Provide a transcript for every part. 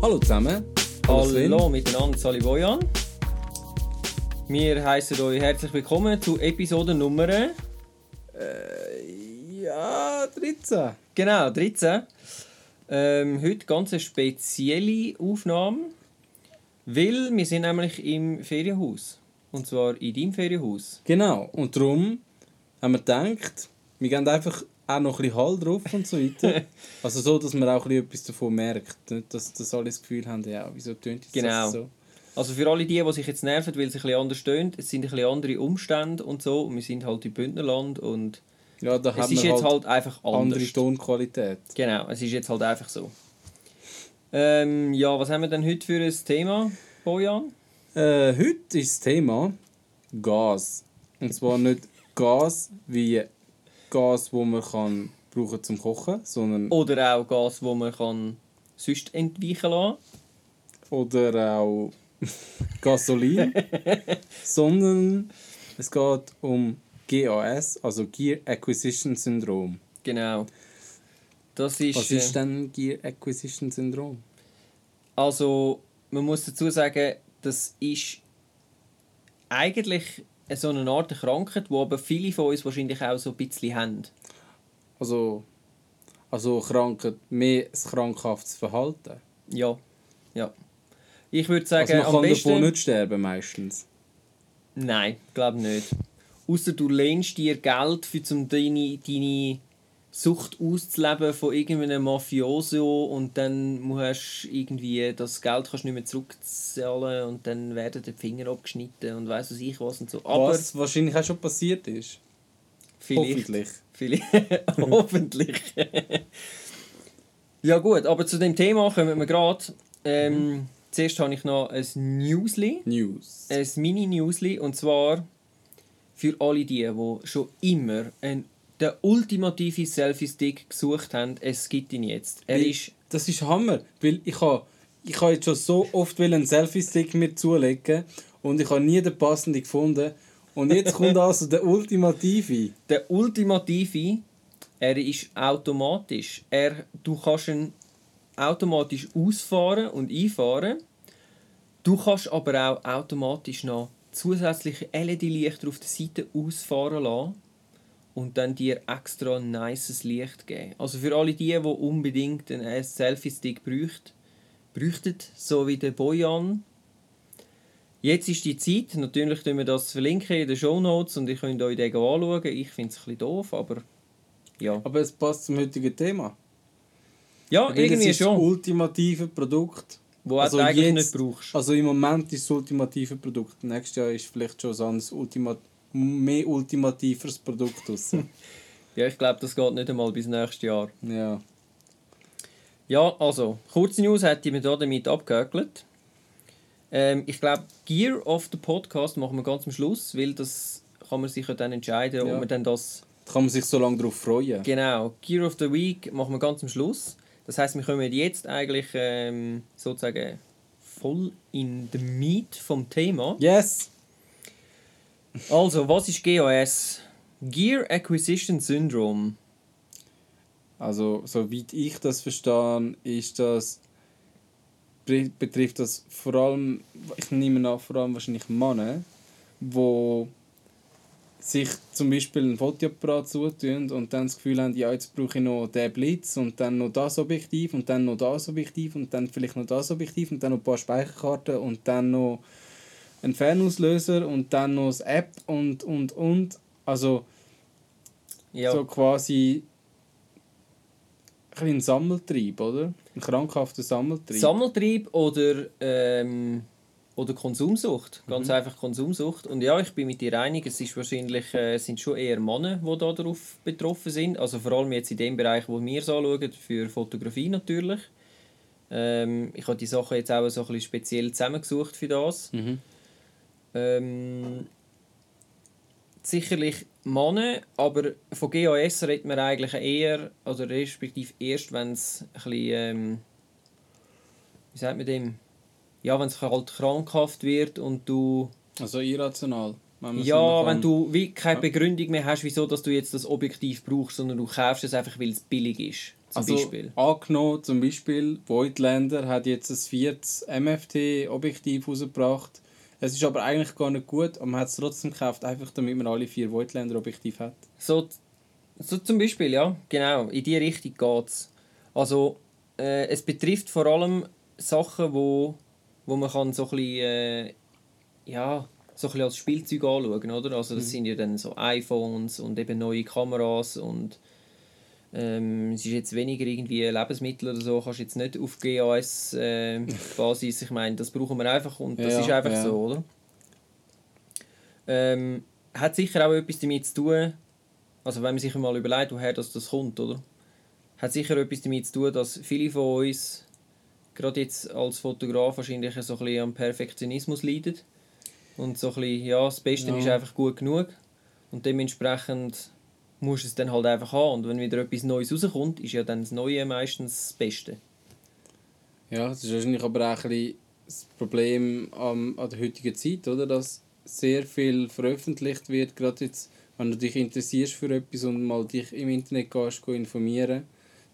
Hallo zusammen. Hallo miteinander, Sali Bojan. Wir heißen euch herzlich willkommen zu Episode Nummer Äh, ja, 13. genau 13. Ähm, heute ganz eine spezielle Aufnahme, weil wir sind nämlich im Ferienhaus und zwar in deinem Ferienhaus. Genau. Und darum haben wir gedacht, wir geben einfach auch noch ein bisschen Hall drauf und so weiter. also so, dass man auch ein bisschen etwas davon merkt. Nicht, dass, dass alle das Gefühl haben, ja, wieso tönt es Genau. so? Also für alle die, die sich jetzt nerven, weil es ein bisschen anders stöhnt, es sind ein bisschen andere Umstände und so und wir sind halt im Bündnerland und Ja, da es ist jetzt halt, halt einfach andere anders. Tonqualität. Genau, es ist jetzt halt einfach so. Ähm, ja, was haben wir denn heute für ein Thema, Bojan? Äh, heute ist das Thema Gas. Und zwar nicht Gas wie Gas, wo man kann brauchen zum Kochen, sondern Oder auch Gas, wo man kann sonst entweichen lassen oder auch Gasolin, sondern es geht um GAS, also Gear Acquisition Syndrome. Genau. Das ist, Was ist äh, denn Gear Acquisition Syndrome? also man muss dazu sagen, das ist eigentlich so eine Art Krankheit, die aber viele von uns wahrscheinlich auch so ein bisschen haben. Also, also Krankheit, mehr ein krankhaftes Verhalten. Ja, ja. Ich würde sagen, Also man am kann besten... davon nicht sterben meistens. Nein, glaube nicht. Außer du lehnst dir Geld, für um deine, deine Sucht auszuleben von irgendeinem Mafioso und dann musst du irgendwie das Geld kannst nicht mehr zurückzahlen und dann werden die Finger abgeschnitten und weiss was ich was und so. Aber Was wahrscheinlich auch schon passiert ist. vielleicht. Hoffentlich. Vielleicht. Hoffentlich. ja gut, aber zu dem Thema kommen wir gerade. Ähm, Zuerst habe ich noch ein Newsli. News. ein Mini-Newsli und zwar für alle die, die schon immer einen, den ultimativen Selfie-Stick gesucht haben, es gibt ihn jetzt. Er Weil- ist Das ist Hammer, weil ich habe ich ha jetzt schon so oft einen Selfie-Stick mir zulegen und ich habe nie den passenden gefunden. Und jetzt kommt also der ultimative. der ultimative, er ist automatisch. Er, du kannst ihn automatisch ausfahren und einfahren. Du kannst aber auch automatisch noch zusätzliche LED-Lichter auf der Seite ausfahren lassen und dann dir extra ein nices Licht geben. Also für alle die, die unbedingt einen Selfie-Stick bräuchten, bräuchten, so wie der Bojan. Jetzt ist die Zeit, natürlich verlinken wir das verlinken in den Show Notes und ihr könnt euch den anschauen. Ich finde es ein bisschen doof, aber ja. Aber es passt zum heutigen Thema. Ja, Weil irgendwie es ist schon. das ultimative Produkt. Wo Also du eigentlich jetzt- nicht brauchst. Also im Moment ist das ultimative Produkt. Nächstes Jahr ist vielleicht schon so ein Ultima mehr ultimativeres Produkt raus. Ja, ich glaube, das geht nicht einmal bis nächstes Jahr. ja. Ja, also, kurze News hätte ich mir da damit abgehökelt. Ähm, ich glaube, Gear of the Podcast machen wir ganz am Schluss, weil das kann man sich ja dann entscheiden, Ja. ob man dann das... Da kann man sich so lange darauf freuen. Genau, Gear of the Week machen wir ganz am Schluss. Das heißt, wir kommen jetzt eigentlich ähm, sozusagen voll in the Meat vom Thema. Yes! Also, was ist GAS? Gear Acquisition Syndrome. Also, soweit ich das verstehe, ist das, be- betrifft das vor allem, ich nehme an, vor allem wahrscheinlich Männer, wo sich zum Beispiel ein Fotoapparat zutun und dann das Gefühl haben, ja, jetzt brauche ich noch den Blitz und dann noch das Objektiv und dann noch das Objektiv und dann vielleicht noch das Objektiv und dann noch ein paar Speicherkarten und dann noch Fernauslöser und dann noch das App und, und, und. Also, Ja. so quasi ein, ein Sammeltrieb, oder? Ein krankhafter Sammeltrieb. Sammeltrieb oder, ähm, oder Konsumsucht. Ganz Mhm. einfach Konsumsucht. Und ja, ich bin mit dir einig, es ist wahrscheinlich, äh, sind schon eher Männer, die da darauf betroffen sind. Also vor allem jetzt in dem Bereich, wo wir es anschauen, für Fotografie natürlich. Ähm, ich habe die Sachen jetzt auch so ein bisschen speziell zusammengesucht für das. mhm. Ähm, sicherlich Männer, aber von GAS redet man eigentlich eher, also respektive erst, wenn es ein bisschen, ähm, wie sagt man dem, ja, wenn es halt krankhaft wird und du, Also irrational. Wenn ja, wenn du wie keine. Begründung mehr hast, wieso dass du jetzt das Objektiv brauchst, sondern du kaufst es einfach, weil es billig ist. Zum also, Beispiel. angenommen, zum Beispiel, Voigtlander hat jetzt ein viertes MFT-Objektiv rausgebracht. Es ist aber eigentlich gar nicht gut, aber man hat es trotzdem gekauft, einfach damit man alle vier Voigtlander-Objektive hat. So, so zum Beispiel, ja, genau, in diese Richtung geht es. Also, äh, es betrifft vor allem Sachen, wo, wo man kann so ein bisschen, äh, ja, so ein als Spielzeug anschauen, oder? Also das Mhm. sind ja dann so iPhones und eben neue Kameras und ähm, es ist jetzt weniger irgendwie Lebensmittel oder so, kannst jetzt nicht auf GAS äh, Basis, ich meine, das brauchen wir einfach und das Ja, ist einfach ja. so, oder? Ähm, hat sicher auch etwas damit zu tun, also wenn man sich mal überlegt, woher das, das kommt, oder? Hat sicher etwas damit zu tun, dass viele von uns, gerade jetzt als Fotograf, wahrscheinlich so ein bisschen am Perfektionismus leiden. Und so ein bisschen, ja, das Beste Ja. ist einfach gut genug. Und dementsprechend musst du es dann halt einfach haben. Und wenn wieder etwas Neues rauskommt, ist ja dann das Neue meistens das Beste. Ja, das ist wahrscheinlich aber auch ein bisschen das Problem an der heutigen Zeit, oder? Dass sehr viel veröffentlicht wird, gerade jetzt, wenn du dich interessierst für etwas und mal dich im Internet gehst, geh informieren,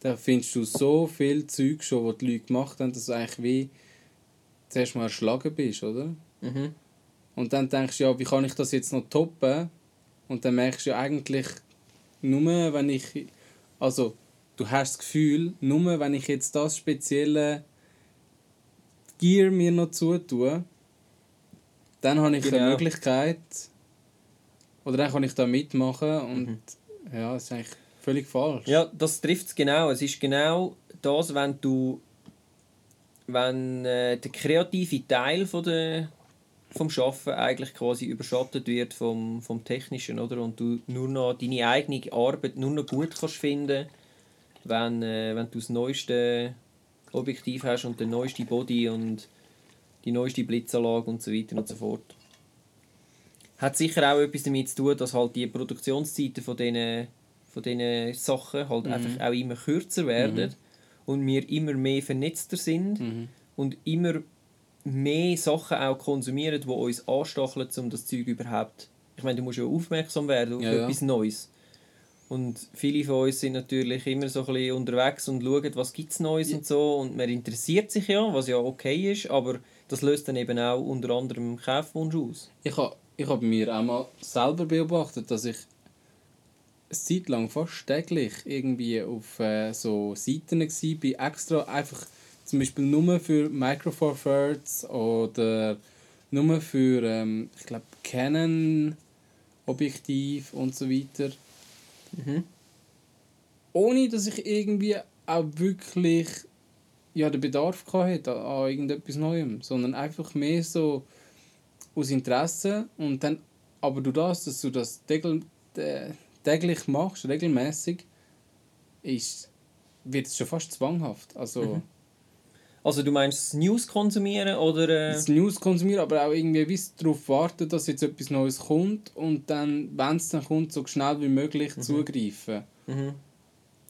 dann findest du so viel Zeug schon, was die Leute gemacht haben, dass du eigentlich wie zuerst mal erschlagen bist, oder? Mhm. Und dann denkst du, ja, wie kann ich das jetzt noch toppen? Und dann merkst du ja eigentlich, nur wenn ich, also du hast das Gefühl, nur wenn ich jetzt das spezielle Gear mir noch zutue, dann habe ich eine Genau. Möglichkeit, oder dann kann ich da mitmachen und Mhm. ja, das ist eigentlich völlig falsch. Ja, das trifft es genau. Es ist genau das, wenn du wenn äh, der kreative Teil von der, vom Schaffen eigentlich quasi überschattet wird vom, vom Technischen, oder? Und du nur noch deine eigene Arbeit nur noch gut kannst finden, wenn, äh, wenn du das neueste Objektiv hast und den neuesten Body und die neueste Blitzanlage und so weiter und so fort. Hat sicher auch etwas damit zu tun, dass halt die Produktionszeiten von diesen, von diesen Sachen halt einfach auch immer kürzer werden und wir immer mehr vernetzter sind Mhm. und immer mehr Sachen auch konsumieren, die uns anstacheln, um das Zeug überhaupt... Ich meine, du musst ja aufmerksam werden auf Ja, ja. etwas Neues. Und viele von uns sind natürlich immer so ein bisschen unterwegs und schauen, was gibt es Neues Ja. und so. Und man interessiert sich ja, was ja okay ist, aber das löst dann eben auch unter anderem Kaufwunsch aus. Ich habe ich hab mir auch mal selber beobachtet, dass ich eine Zeit lang fast täglich irgendwie auf äh, so Seiten war, extra einfach zum Beispiel nur für Micro Four Thirds oder nur für, ähm, ich glaube, Canon Objektiv und so weiter. Mhm. Ohne dass ich irgendwie auch wirklich ja, den Bedarf hatte an, an irgendetwas Neuem, sondern einfach mehr so aus Interesse und dann aber du das, dass du das tä- täglich machst, regelmäßig, ist wird es schon fast zwanghaft. Also Mhm. Also du meinst das News konsumieren oder... Äh, das News konsumieren, aber auch irgendwie wie darauf warten, dass jetzt etwas Neues kommt und dann, wenn es dann kommt, so schnell wie möglich zugreifen. mhm.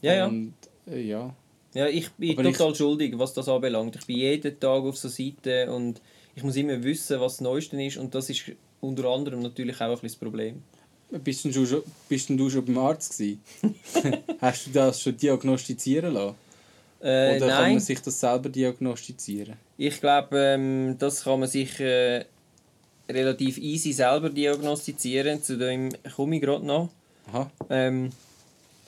Ja, ja. Und, äh, ja. Ja, ich bin Aber total schuldig, was das anbelangt. Ich bin jeden Tag auf so Seiten und ich muss immer wissen, was das Neueste ist und das ist unter anderem natürlich auch ein bisschen das Problem. Bist du schon, bist denn du schon beim Arzt gewesen? Hast du das schon diagnostizieren lassen? Äh, Oder kann nein, man sich das selber diagnostizieren? ich glaube, ähm, das kann man sich äh, relativ easy selber diagnostizieren. Zu dem komme ich gerade noch. Aha. Ähm,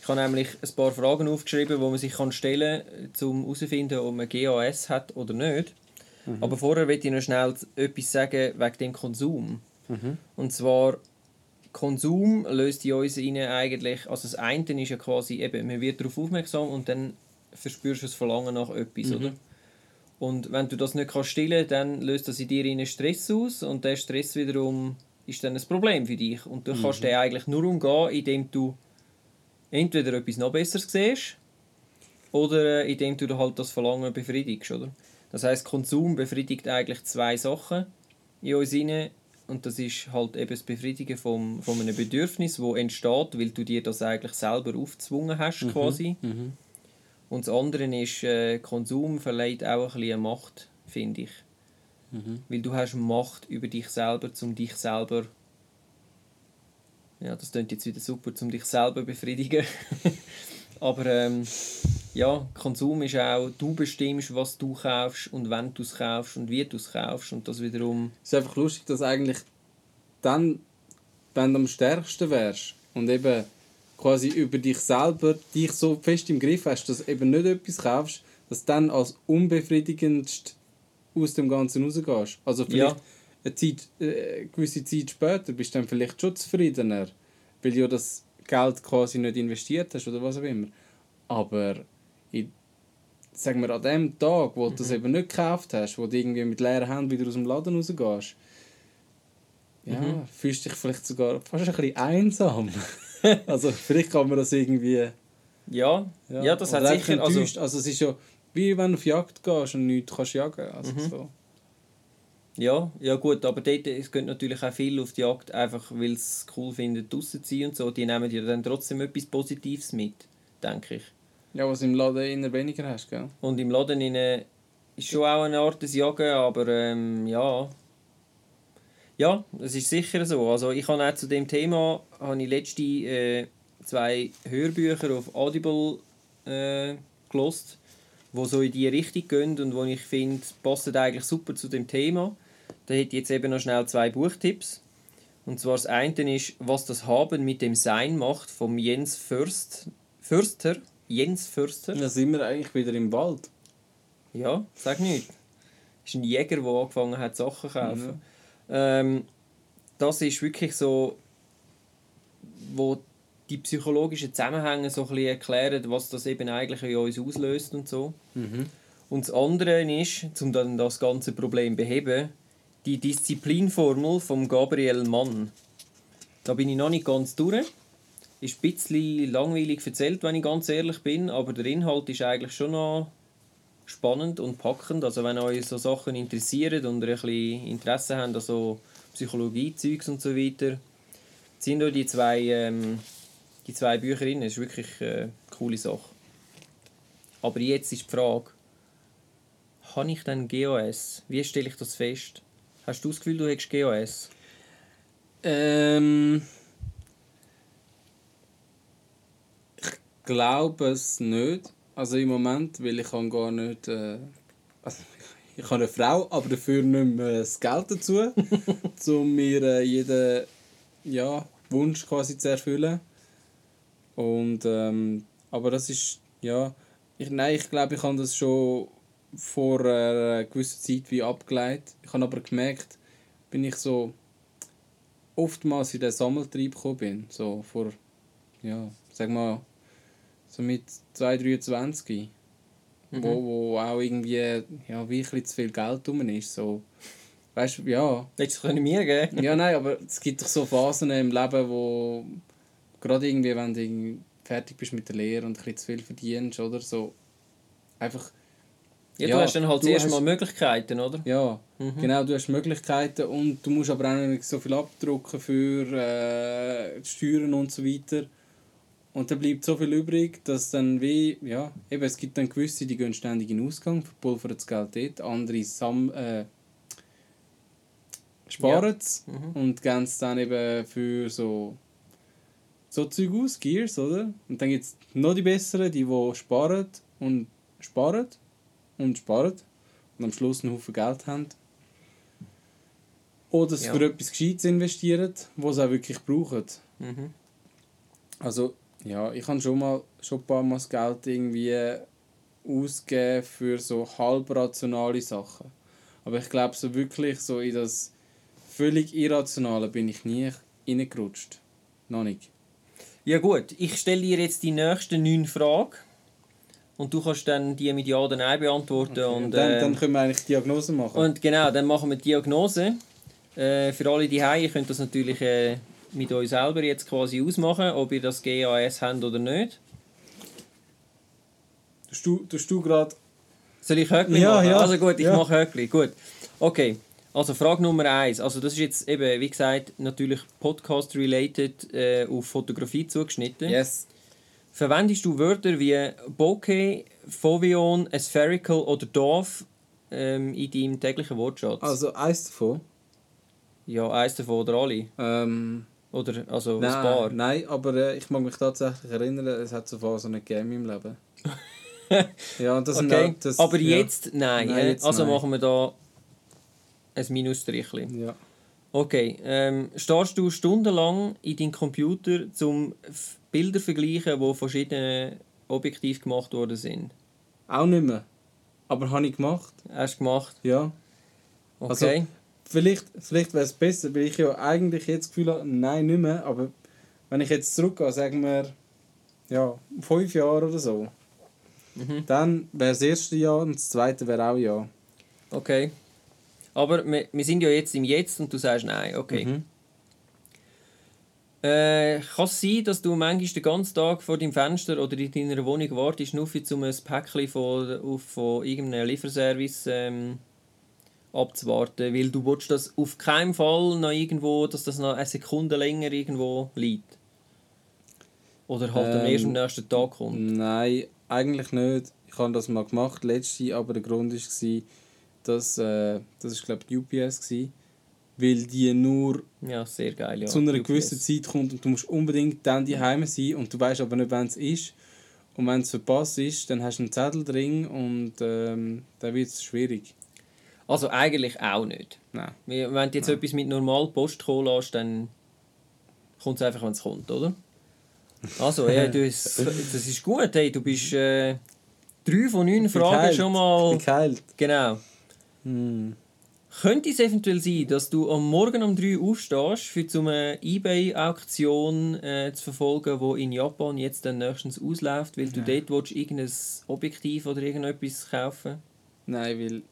ich habe nämlich ein paar Fragen aufgeschrieben, die man sich kann stellen kann, um herauszufinden, ob man GAS hat oder nicht. Aber vorher möchte ich noch schnell etwas sagen wegen dem Konsum. Mhm. Und zwar, Konsum löst in uns rein eigentlich, also das eine ist ja quasi eben, man wird darauf aufmerksam und dann verspürst du das Verlangen nach etwas, oder? Und wenn du das nicht kannst stillen, dann löst das in dir rein Stress aus und der Stress wiederum ist dann ein Problem für dich. Und du kannst den eigentlich nur umgehen, indem du entweder etwas noch Besseres siehst oder äh, indem du halt das Verlangen befriedigst, oder? Das heißt, Konsum befriedigt eigentlich zwei Sachen in uns rein. Und das ist halt eben das Befriedigen vom, von einem Bedürfnis, das entsteht, weil du dir das eigentlich selber aufgezwungen hast, quasi. Mhm. Und das andere ist, äh, Konsum verleiht auch ein bisschen Macht, finde ich. Mhm. Weil du hast Macht über dich selber, um dich selber... Ja, das klingt jetzt wieder super, um dich selber befriedigen. Aber ähm, ja, Konsum ist auch, du bestimmst, was du kaufst und wenn du es kaufst und wie du es kaufst und das wiederum... Es ist einfach lustig, dass eigentlich dann, wenn du am stärksten wärst und eben quasi über dich selber dich so fest im Griff hast, dass du eben nicht etwas kaufst, dass du dann als unbefriedigendst aus dem Ganzen rausgehst. Also vielleicht Ja. eine, Zeit, äh, eine gewisse Zeit später bist du dann vielleicht schon zufriedener, weil du ja das Geld quasi nicht investiert hast oder was auch immer. Aber in, sagen wir, an dem Tag, wo du das eben nicht gekauft hast, wo du irgendwie mit leeren Händen wieder aus dem Laden rausgehst, ja, Mhm. fühlst du dich vielleicht sogar fast ein bisschen einsam. also vielleicht kann man das irgendwie... Ja, ja, das hat oder sicher... Also. Also es ist ja wie wenn du auf Jagd gehst und nichts kannst jagen. Also Mhm. so. ja, ja gut, aber dort es geht natürlich auch viel auf die Jagd, einfach weil es cool finden, draussen zu sein und so. Die nehmen ja dann trotzdem etwas Positives mit, denke ich. Ja, was im Laden eher weniger hast, gell? Und im Laden ist schon auch eine Art des Jagen, aber ähm, ja. Ja, es ist sicher so. Also ich habe auch zu dem Thema habe ich letzte äh, zwei Hörbücher auf Audible äh, gelost, wo so in die Richtung gehen und wo ich finde, passen eigentlich super zu dem Thema. Da hätte ich jetzt eben noch schnell zwei Buchtipps. Und zwar das eine ist, was das Haben mit dem Sein macht, vom Jens Fürst, Fürster. Jens Fürster. Da sind wir eigentlich wieder im Wald. Ja, sag nicht. Das ist ein Jäger, der angefangen hat, Sachen zu kaufen. Ähm, das ist wirklich so, wo die psychologischen Zusammenhänge so ein bisschen erklären, was das eben eigentlich in uns auslöst und so. Mhm. Und das andere ist, um dann das ganze Problem zu beheben, die Disziplinformel von Gabriel Mann. Da bin ich noch nicht ganz durch. Ist ein bisschen langweilig erzählt, wenn ich ganz ehrlich bin, aber der Inhalt ist eigentlich schon noch spannend und packend. Also wenn euch so Sachen interessieren und ihr ein bisschen Interesse habt an so Psychologie-Zeugs und so weiter, sind da die zwei, ähm, die zwei Bücher drin. Das ist wirklich eine coole Sache. Aber jetzt ist die Frage, habe ich denn GOS? Wie stelle ich das fest? Hast du das Gefühl, du hättest GOS? Ähm. Ich glaube es nicht. Also im Moment, weil ich kann gar nicht. Äh, also ich habe eine Frau, aber dafür nicht mehr das Geld dazu, um mir äh, jeden ja, Wunsch quasi zu erfüllen. Und ähm, aber das ist ja. Ich, nein, ich glaube, ich habe das schon vor einer gewissen Zeit wie abgeleitet. Ich habe aber gemerkt, bin ich so oftmals in den Sammeltrieb gekommen bin. So vor, ja, sag mal, so mit 2, 23. Wo, wo auch irgendwie, ja, wie ein zu viel Geld rum ist. So, weißt du, ja. Hättest du es mir geben Ja, nein, aber es gibt doch so Phasen im Leben, wo gerade irgendwie, wenn du fertig bist mit der Lehre und ein bisschen zu viel verdienst, oder so, einfach, Ja, Ja, du hast dann halt zuerst mal Möglichkeiten, oder? ja, Mhm. genau, du hast Möglichkeiten und du musst aber auch nicht so viel abdrucken für äh, Steuern und so weiter. Und dann bleibt so viel übrig, dass dann wie, ja, eben, es gibt dann gewisse, die gehen ständig in den Ausgang, verpulvern das Geld dort, andere sam äh, sparen es Mhm. und geben es dann eben für so, so Zeug aus, Gears, oder? Und dann gibt es noch die besseren, die, die sparen und sparen und sparen und am Schluss einen Haufen Geld haben. Oder es Ja. für etwas Gescheites investieren, was sie auch wirklich brauchen. Mhm. Also, ja, ich habe schon mal schon ein paar Mal das Geld irgendwie ausgegeben für so halb rationale Sachen. Aber ich glaube, so wirklich so in das völlig Irrationale bin ich nie reingerutscht. Noch nicht. Ja gut, ich stelle dir jetzt die nächsten neun Fragen. Und du kannst dann die mit Ja oder Nein beantworten. Und Und, dann, ähm, dann können wir eigentlich Diagnose machen. Und genau, dann machen wir Diagnose. Äh, für alle die ihr könnt das natürlich äh, mit euch selber jetzt quasi ausmachen, ob ihr das GAS habt oder nicht. Tust du, tust du gerade... Soll ich Höckli Ja, machen? ja, Also gut, ich ja. mache Höckli. Gut. Okay. Also Frage Nummer eins. Also das ist jetzt eben, wie gesagt, natürlich Podcast-related äh, auf Fotografie zugeschnitten. Yes. Verwendest du Wörter wie Bokeh, Foveon, Spherical oder Dorf ähm, in deinem täglichen Wortschatz? Also eins davon. ja, eins davon oder alle? Ähm, Oder also ein nein, paar? nein, aber äh, ich mag mich tatsächlich erinnern, es hat so Phasen nicht gegeben in meinem Leben. Ja, und das okay. auch- das, Aber ja. jetzt nein. Nein, jetzt also nein. machen wir da ein Minusstrichchen. Ja. Okay, ähm, stehst du stundenlang in deinem Computer, um Bilder zu vergleichen, die verschiedene Objektiv gemacht worden sind? Auch nicht mehr. Aber habe ich gemacht, Hast du gemacht? ja. Also- Okay. Vielleicht, vielleicht wäre es besser, weil ich ja eigentlich jetzt das Gefühl habe, nein, nicht mehr. Aber wenn ich jetzt zurückgehe, sagen wir, ja, fünf Jahre oder so, Mhm. dann wäre das erste Jahr und das zweite wäre auch ja. okay. Aber wir, wir sind ja jetzt im Jetzt und du sagst nein. Okay. Mhm. Äh, kann es sein, dass du manchmal den ganzen Tag vor deinem Fenster oder in deiner Wohnung wartest, nur für um ein Päckchen von, von irgendeinem Lieferservice ähm, abzuwarten, weil du willst das auf keinen Fall noch irgendwo, dass das noch eine Sekunde länger irgendwo liegt? Oder halt am Ähm, ersten am nächsten Tag kommt? Nein, eigentlich nicht. Ich habe das mal gemacht, letzte, aber der Grund war, dass, äh, das ist glaube ich UPS, war, weil die nur Ja, sehr geil. Ja. zu einer UPS. gewissen Zeit kommt und du musst unbedingt dann die Heime sein und du weißt aber nicht, wann es ist. Und wenn es verpasst ist, dann hast du einen Zettel drin und ähm, dann wird es schwierig. Also eigentlich auch nicht. Nein. Wenn du jetzt etwas mit normal Post kommen lässt, dann kommt es einfach, wenn es kommt, oder? Also, ja, du, das ist gut. Hey, du bist äh, drei von neun Fragen geheilt. schon Ich mal. bin geheilt. Genau. Hm. Könnte es eventuell sein, dass du am Morgen um 3 Uhr aufstehst, für so eine Ebay-Auktion äh, zu verfolgen, die in Japan jetzt dann nächstens ausläuft, weil du Ja. dort willst, irgendein Objektiv oder irgendetwas kaufen Nein, weil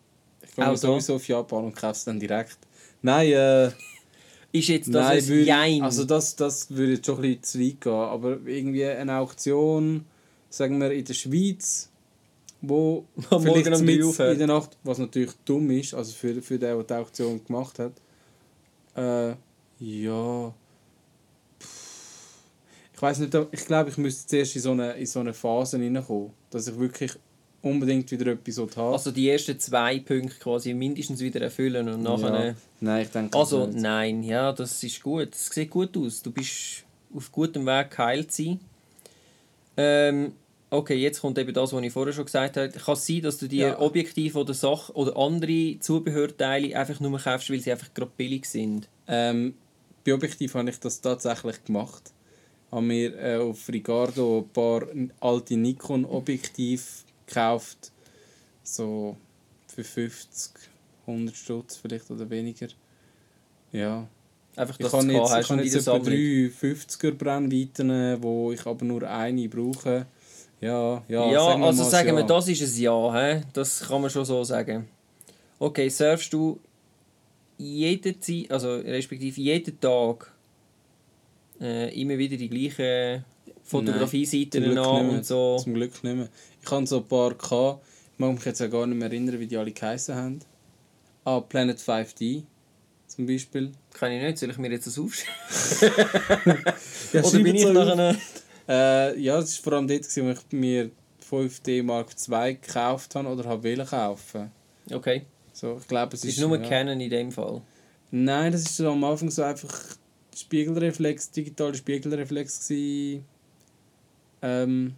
ich Auch komme sowieso auf Japan und kaufe es dann direkt. Nein, äh, Ist jetzt das nein ein würde, Jein? also das, das würde jetzt schon ein bisschen zu weit gehen. Aber irgendwie eine Auktion, sagen wir in der Schweiz, wo Am Morgen vielleicht um mit in der Nacht, was natürlich dumm ist, also für, für den, der die Auktion gemacht hat, äh, ja, ich weiß nicht, ich glaube, ich müsste zuerst in so eine, in so eine Phase reinkommen, dass ich wirklich unbedingt wieder etwas habe. Also die ersten zwei Punkte quasi mindestens wieder erfüllen und nachher... Ja. Nein, ich denke Also nicht. nein, ja, das ist gut. Es sieht gut aus. Du bist auf gutem Weg geheilt zu sein. Ähm, okay, jetzt kommt eben das, was ich vorher schon gesagt habe. Kann es sein, dass du dir Ja. Objektiv oder Sache oder andere Zubehörteile einfach nur kaufst, weil sie einfach gerade billig sind? Ähm, bei Objektiv habe ich das tatsächlich gemacht. Habe mir äh, auf Ricardo ein paar alte Nikon-Objektive gekauft. So für 50, 100 Stutz vielleicht oder weniger. Ja. Einfach, Ich du jetzt, ich habe jetzt etwa drei 50er Brennweiten, wo ich aber nur eine brauche. Ja, ja, Ja, sagen wir also sagen wir, ja. das ist ein Ja. He? Das kann man schon so sagen. Okay, surfst du jede Zeit, also respektive jeden Tag äh, immer wieder die gleichen Fotografie-Seiten an nicht und so? Zum Glück nicht mehr. Ich habe so ein paar gehabt. Ich mag mich jetzt auch gar nicht mehr erinnern, wie die alle geheißen haben. Ah, Planet 5D zum Beispiel. Kann ich nicht, soll ich mir jetzt das aufschreiben? Ja, Oder bin ich nachher... auf. Äh, ja, das war vor allem dort, gewesen, wo ich mir die 5D Mark II gekauft habe oder habe wollen kaufen. Okay, So, ich glaube, es es ist... ist nur ja. Canon in dem Fall. Nein, das ist so am Anfang so einfach Spiegelreflex, digitaler Spiegelreflex gewesen. Ähm,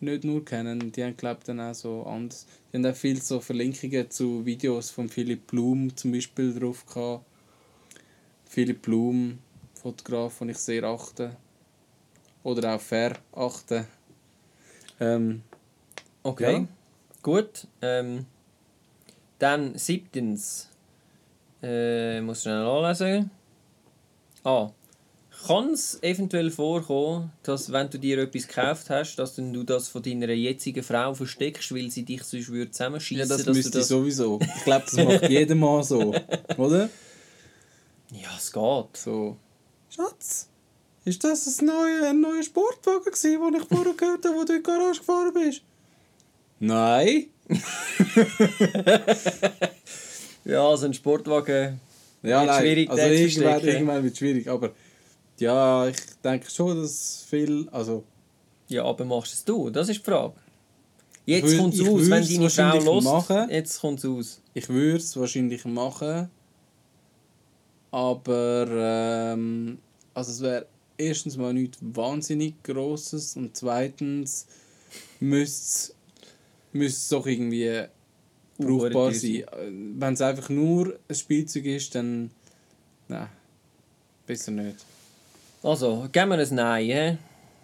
nicht nur kennen, die haben glaube dann auch so anders. Die haben auch viel so Verlinkungen zu Videos von Philipp Blum zum Beispiel drauf gehabt. Philipp Blum, Fotograf, den ich sehr achte. Oder auch verachte. Ähm, Okay, Ja. gut. Ähm, dann siebtens. Äh, muss schnell anlesen. Ah. Kann es eventuell vorkommen, dass wenn du dir etwas gekauft hast, dass du das von deiner jetzigen Frau versteckst, weil sie dich sonst würde ja, zusammenschießen das dass müsste ich sowieso. Ich glaube, das macht jeder Mann so. Oder? Ja, es geht. So. Schatz, ist das ein neuer, ein neuer Sportwagen gewesen, den ich vorher gehört habe, wo du in die Garage gefahren bist? Nein. Ja, so ein Sportwagen. Ja, nein. schwierig, also irgendwann, irgendwann wird es schwierig, aber ja, ich denke schon, dass viel, also Ja, aber machst es du? Das ist die Frage. Jetzt kommt es aus, wenn deine Frau los. machen. Jetzt kommt es aus. ich würde es wahrscheinlich machen, aber ähm, also es wäre erstens mal nichts wahnsinnig Grosses und zweitens müsste es doch irgendwie brauchbar sein. Äh, Wenn es einfach nur ein Spielzeug ist, dann. Nein. Besser nicht. Also, geben wir ein Nein.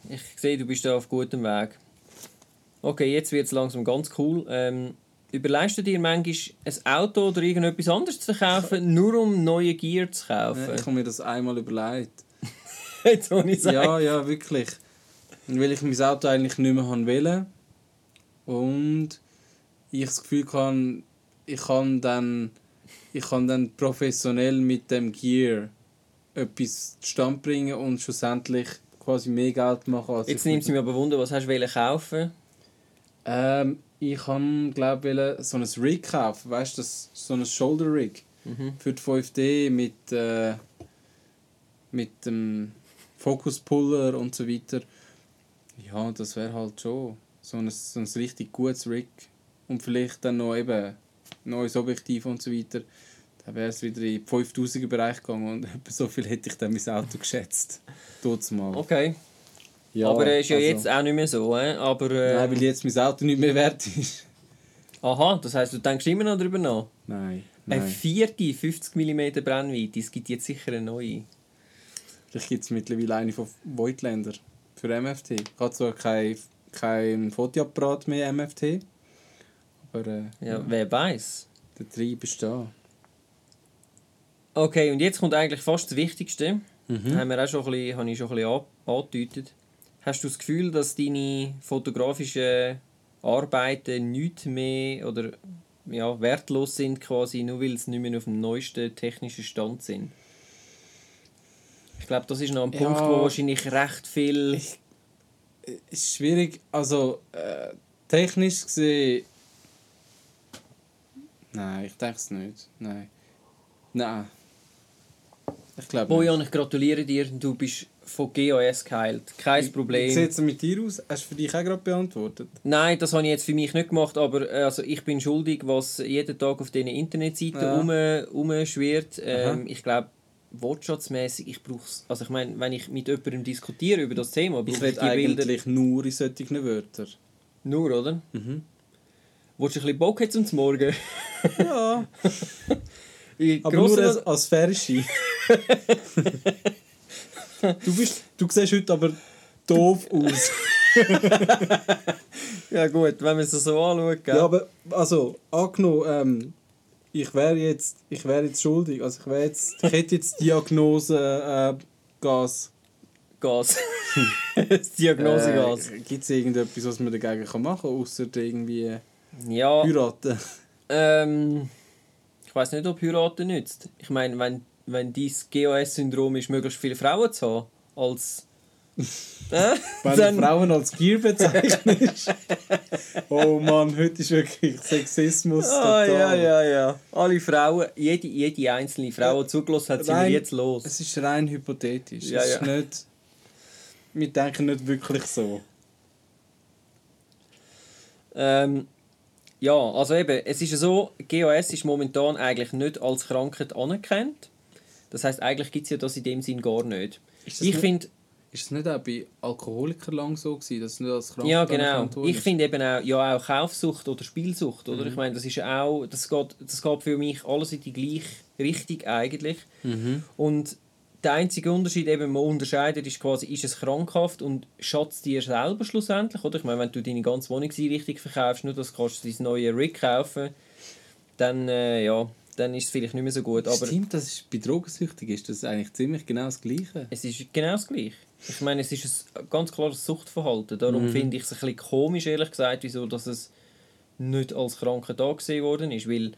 He? Ich sehe, du bist da auf gutem Weg. Okay, jetzt wird es langsam ganz cool. Ähm, überlegst du dir manchmal ein Auto oder irgendetwas anderes zu kaufen, nur um neue Gear zu kaufen? Ich habe mir das einmal überlegt. Jetzt ohne sagen. Ja, ja, wirklich. Weil ich mein Auto eigentlich nicht mehr haben wollte. Und ich das Gefühl kann, ich kann dann, ich kann dann professionell mit dem Gear etwas zustande bringen und schlussendlich quasi mehr Geld machen. Als Jetzt ich nimmt es mich aber Wunder, was hast du kaufen? Ähm, ich kann glaube so ein Rig kaufen, weißt du, so ein Shoulder Rig Mhm. für die 5D mit äh, mit dem Focus Puller und so weiter. Ja, das wäre halt schon so ein, so ein richtig gutes Rig und vielleicht dann noch eben neues Objektiv und so weiter. Dann wäre es wieder in den 5000er Bereich gegangen und so viel hätte ich dann mein Auto geschätzt. Tut's mal. Okay. Ja, aber er ist ja also- jetzt auch nicht mehr so. He? Aber, äh, Nein, weil jetzt mein Auto nicht mehr wert ist. aha, das heisst, du denkst immer noch darüber nach. Nein. Eine Nein. vierte 50 mm Brennweite, es gibt jetzt sicher eine neue. Vielleicht gibt es mittlerweile eine von Voigtländer für MFT. Ich habe zwar kein, kein Fotoapparat mehr MFT, aber äh, Ja, wer weiß. der Trieb ist da. Okay, und jetzt kommt eigentlich fast das Wichtigste. Mhm. Haben wir auch schon ein bisschen, habe ich schon ein bisschen an- angedeutet. Hast du das Gefühl, dass deine fotografischen Arbeiten nicht mehr oder ja, wertlos sind, quasi, nur weil sie nicht mehr auf dem neuesten technischen Stand sind? Ich glaube, das ist noch ein Ja. Punkt, wo wahrscheinlich recht viel. Ich- Es ist schwierig, also äh, technisch gesehen. Nein, ich denke es nicht. Nein. Nein. Ich glaube. Bojan, ich gratuliere dir, du bist von GOS geheilt. Kein Wie Problem. sieht es mit dir aus? Hast du für dich auch gerade beantwortet? Nein, das habe ich jetzt für mich nicht gemacht, aber äh, also ich bin schuldig, was jeden Tag auf diesen Internetseiten Ja. rum, rumschwirrt. Ähm, ich glaube, wortschatzmäßig, ich brauche es. Also ich meine, wenn ich mit jemandem diskutiere über das Thema, Ich brauche ich rede die Bilder eigentlich nur in solchen Wörtern. nur, oder? Mhm. Willst du ein bisschen Bock jetzt zum Morgen? Ja. Ich- Aber nur als, als Ferschi. du, bist, du siehst heute aber doof aus. Ja gut, wenn man es so anschaut, gell? Ja, aber also, angenommen, ähm, ich wäre jetzt, ich wäre jetzt schuldig. Also ich, wäre jetzt, ich hätte jetzt Diagnose äh, Gas. Gas. das Diagnosegas. Äh, Gibt es irgendetwas, was man dagegen kann machen kann, außer irgendwie ja, heiraten? ähm, ich weiß nicht, ob heiraten nützt. Ich meine, wenn, wenn dein GOS-Syndrom ist, möglichst viele Frauen zu haben, als... äh? Wenn Dann- du Frauen als Gier bezeichnest. oh Mann, heute ist wirklich Sexismus Ah, total. ja, ja, ja. Alle Frauen, jede, jede einzelne Frau, die zugelassen hat, sind wir jetzt los. Es ist rein hypothetisch. Ja, es ja. ist nicht, wir denken nicht wirklich so. Ähm, ja, also eben, es ist ja so, GOS ist momentan eigentlich nicht als Krankheit anerkannt. Das heißt, eigentlich gibt es ja das in dem Sinn gar nicht. Ist das Ich nicht- finde, Ist es nicht auch bei Alkoholikern lang so gewesen, dass es nicht als Krankheit ja genau, ich finde eben auch, ja, auch Kaufsucht oder Spielsucht, oder? Mhm. Ich meine, das ist ja auch, das geht, das geht für mich alles in die gleiche Richtung eigentlich. Mhm. Und der einzige Unterschied, eben man unterscheidet, ist quasi, ist es krankhaft und schatzt dir selber schlussendlich, oder? Ich meine, wenn du deine ganze Wohnungseinrichtung verkaufst, nur das kannst du dein neue Rig kaufen, dann, äh, ja, dann ist es vielleicht nicht mehr so gut, aber Stimmt, das ist, bei Drogensüchtigen ist das eigentlich ziemlich genau das Gleiche. es ist genau das Gleiche. Ich meine, es ist ein ganz klares Suchtverhalten, darum Mhm. finde ich es ein bisschen komisch, ehrlich gesagt, wieso dass es nicht als Krankheit angesehen worden ist, weil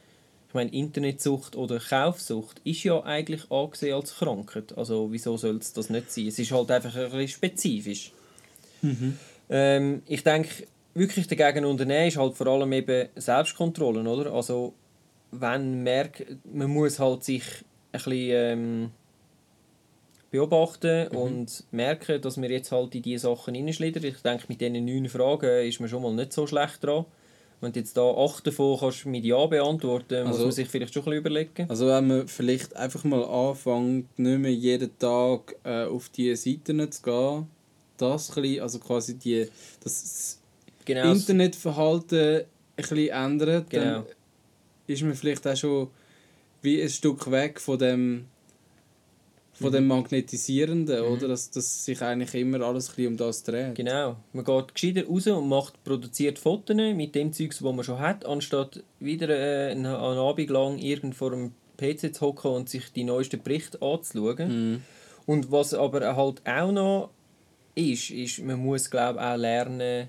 ich meine, Internetsucht oder Kaufsucht ist ja eigentlich angesehen als Krankheit. Also wieso soll es das nicht sein? Es ist halt einfach ein bisschen spezifisch. Ähm, ich denke, wirklich dagegen unternehmen ist halt vor allem eben Selbstkontrolle, oder? Also wenn man merkt, man muss halt sich ein bisschen ähm, beobachten und merken, dass wir jetzt halt in diese Sachen hineinschlittern. Ich denke, mit diesen neun Fragen ist man schon mal nicht so schlecht dran. Wenn du jetzt da acht davon kannst mit Ja beantworten, muss Also- man sich vielleicht schon ein bisschen überlegen. Also wenn man vielleicht einfach mal anfängt, nicht mehr jeden Tag äh, auf die Seiten zu gehen, das ein bisschen, also quasi die, das Genau. Internetverhalten bisschen ändert, Genau. dann ist man vielleicht auch schon wie ein Stück weg von dem von dem Magnetisierenden, oder? Dass, dass sich eigentlich immer alles ein bisschen um das dreht. Genau. Man geht gescheiter raus und macht, produziert Fotos mit dem Zeugs, was man schon hat, anstatt wieder äh, einen, einen Abend lang irgend vor dem PC zu hocken und sich die neuesten Berichte anzuschauen. Mhm. Und was aber halt auch noch ist, ist, man muss glaube auch lernen,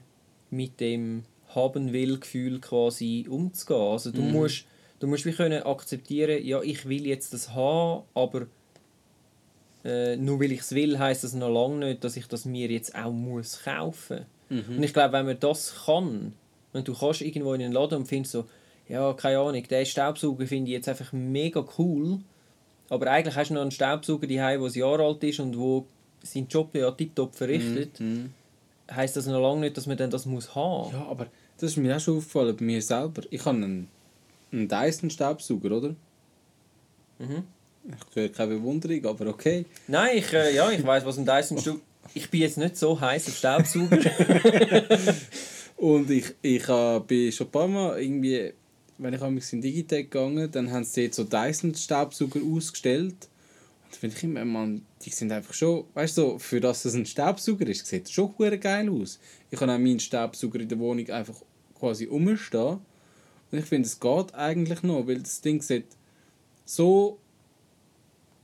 mit dem Haben-will-Gefühl quasi umzugehen. Also du musst, du musst wie können akzeptieren, ja, ich will jetzt das haben, aber äh, nur weil ich es will, heißt das noch lange nicht, dass ich das mir jetzt auch muss kaufen. Mhm. Und ich glaube, wenn man das kann, wenn du kannst irgendwo in den Laden und findest so, ja, keine Ahnung, der Staubsauger finde ich jetzt einfach mega cool, aber eigentlich hast du noch einen Staubsauger daheim, der ein Jahr alt ist und wo seinen Job ja tiptop verrichtet, Mhm. heisst das noch lange nicht, dass man dann das muss haben. Ja, aber das ist mir auch schon aufgefallen bei mir selber. Ich habe einen, einen Dyson-Staubsauger, oder? Mhm. Ich höre keine Bewunderung, aber okay. Nein, ich, äh, ja, ich weiß, was ein Dyson Stub. Ich bin jetzt nicht so heiß auf Staubsauger. Und ich, ich äh, bin schon ein paar Mal irgendwie, wenn ich in Digitec gegangen dann haben sie dort so Dyson-Staubsauger ausgestellt. Finde ich immer, man, die sind einfach schon, weißt du, so, für das es ein Staubsauger ist, sieht schon hure geil aus. Ich habe auch meinen Staubsauger in der Wohnung einfach quasi rumstehen. Und ich finde, es geht eigentlich noch, weil das Ding sieht so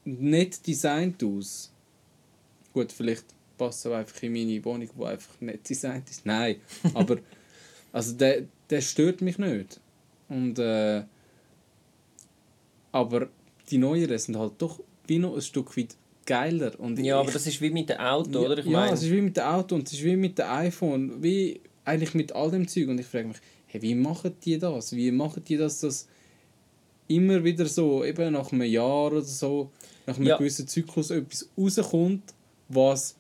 nett designt aus. Gut, vielleicht passt es einfach in meine Wohnung, die einfach nicht designt ist. Nein, aber also der, der stört mich nicht. Und äh, aber die neueren sind halt doch noch ein Stück weit geiler. Und ja, aber das ist wie mit dem Auto, oder? Ich ja, meine, es ist wie mit dem Auto und es ist wie mit dem iPhone, wie eigentlich mit all dem Zeug. Und ich frage mich, hey, wie machen die das? Wie machen die das, dass immer wieder so, eben nach einem Jahr oder so, nach einem Ja. gewissen Zyklus etwas rauskommt, was,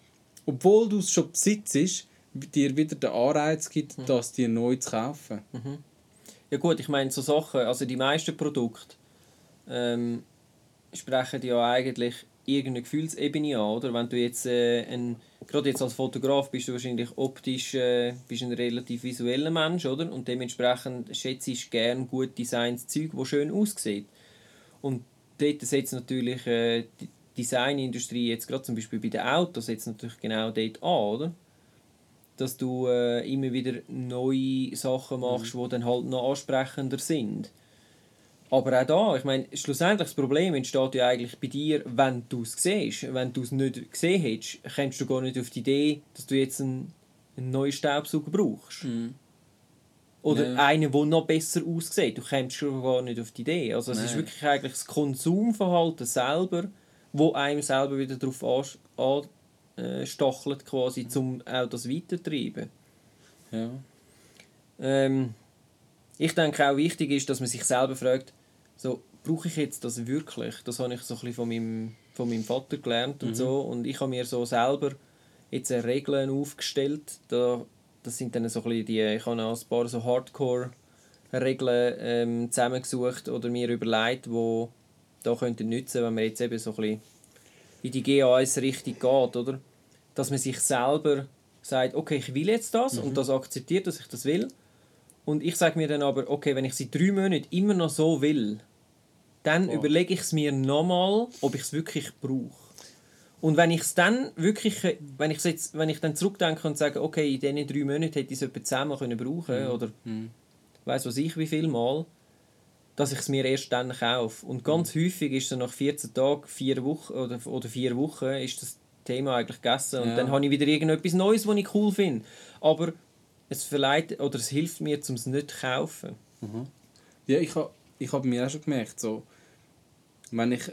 obwohl du es schon besitzt, dir wieder den Anreiz gibt, Mhm. das dir neu zu kaufen. Ja gut, ich meine so Sachen, also die meisten Produkte ähm, sprechen ja eigentlich irgendeine Gefühlsebene an, oder? Wenn du jetzt äh, ein, gerade jetzt als Fotograf bist du wahrscheinlich optisch äh, bist ein relativ visueller Mensch, oder? Und dementsprechend schätzt du gern gut designs Zeug, wo schön aussieht. Und dort setzt natürlich äh, die Designindustrie jetzt gerade zum Beispiel bei den Autos setzt natürlich genau dort an, oder? dass du äh, immer wieder neue Sachen machst, die dann halt noch ansprechender sind. Aber auch da, ich meine, schlussendlich das Problem entsteht ja eigentlich bei dir, wenn du es siehst. Wenn du es nicht gesehen hättest, kommst du gar nicht auf die Idee, dass du jetzt einen, einen neuen Staubsauger brauchst. Oder Ja. einen, der noch besser aussieht. Du kommst schon gar nicht auf die Idee. Also es ist Nein. wirklich eigentlich das Konsumverhalten selber, wo einem selber wieder darauf anstachelt, quasi, um auch das weiterzutreiben. Ja. Ähm, ich denke auch wichtig ist, dass man sich selber fragt, so, brauche ich jetzt das wirklich? Das habe ich so ein bisschen von meinem, von meinem Vater gelernt und so. Und ich habe mir so selber jetzt Regeln aufgestellt. Da, das sind dann so ein bisschen die, ich habe ein paar so Hardcore-Regeln ähm, zusammengesucht oder mir überlegt, wo da könnten nützen, wenn man jetzt eben so ein bisschen in die GA1-Richtung geht, oder? Dass man sich selber sagt, okay, ich will jetzt das und das akzeptiert, dass ich das will. Und ich sage mir dann aber, okay, wenn ich seit drei Monaten immer noch so will, dann Wow. überlege ich es mir nochmal, ob ich es wirklich brauche. Und wenn ich es dann wirklich, äh, wenn ich jetzt, wenn ich dann zurückdenke und sage, okay, in diesen drei Monaten hätte ich es etwa zehnmal können brauchen oder Mhm. weiß was ich wie viel Mal, dass ich es mir erst dann kaufe. Und ganz häufig ist so nach 14 Tagen, vier Wochen oder, oder vier Wochen ist das Thema eigentlich gegessen und Ja. dann habe ich wieder irgendetwas Neues, was ich cool finde. Aber es verleiht oder es hilft mir, um es nicht zu kaufen. Ja, ich habe ich hab mir auch schon gemerkt, so, wenn ich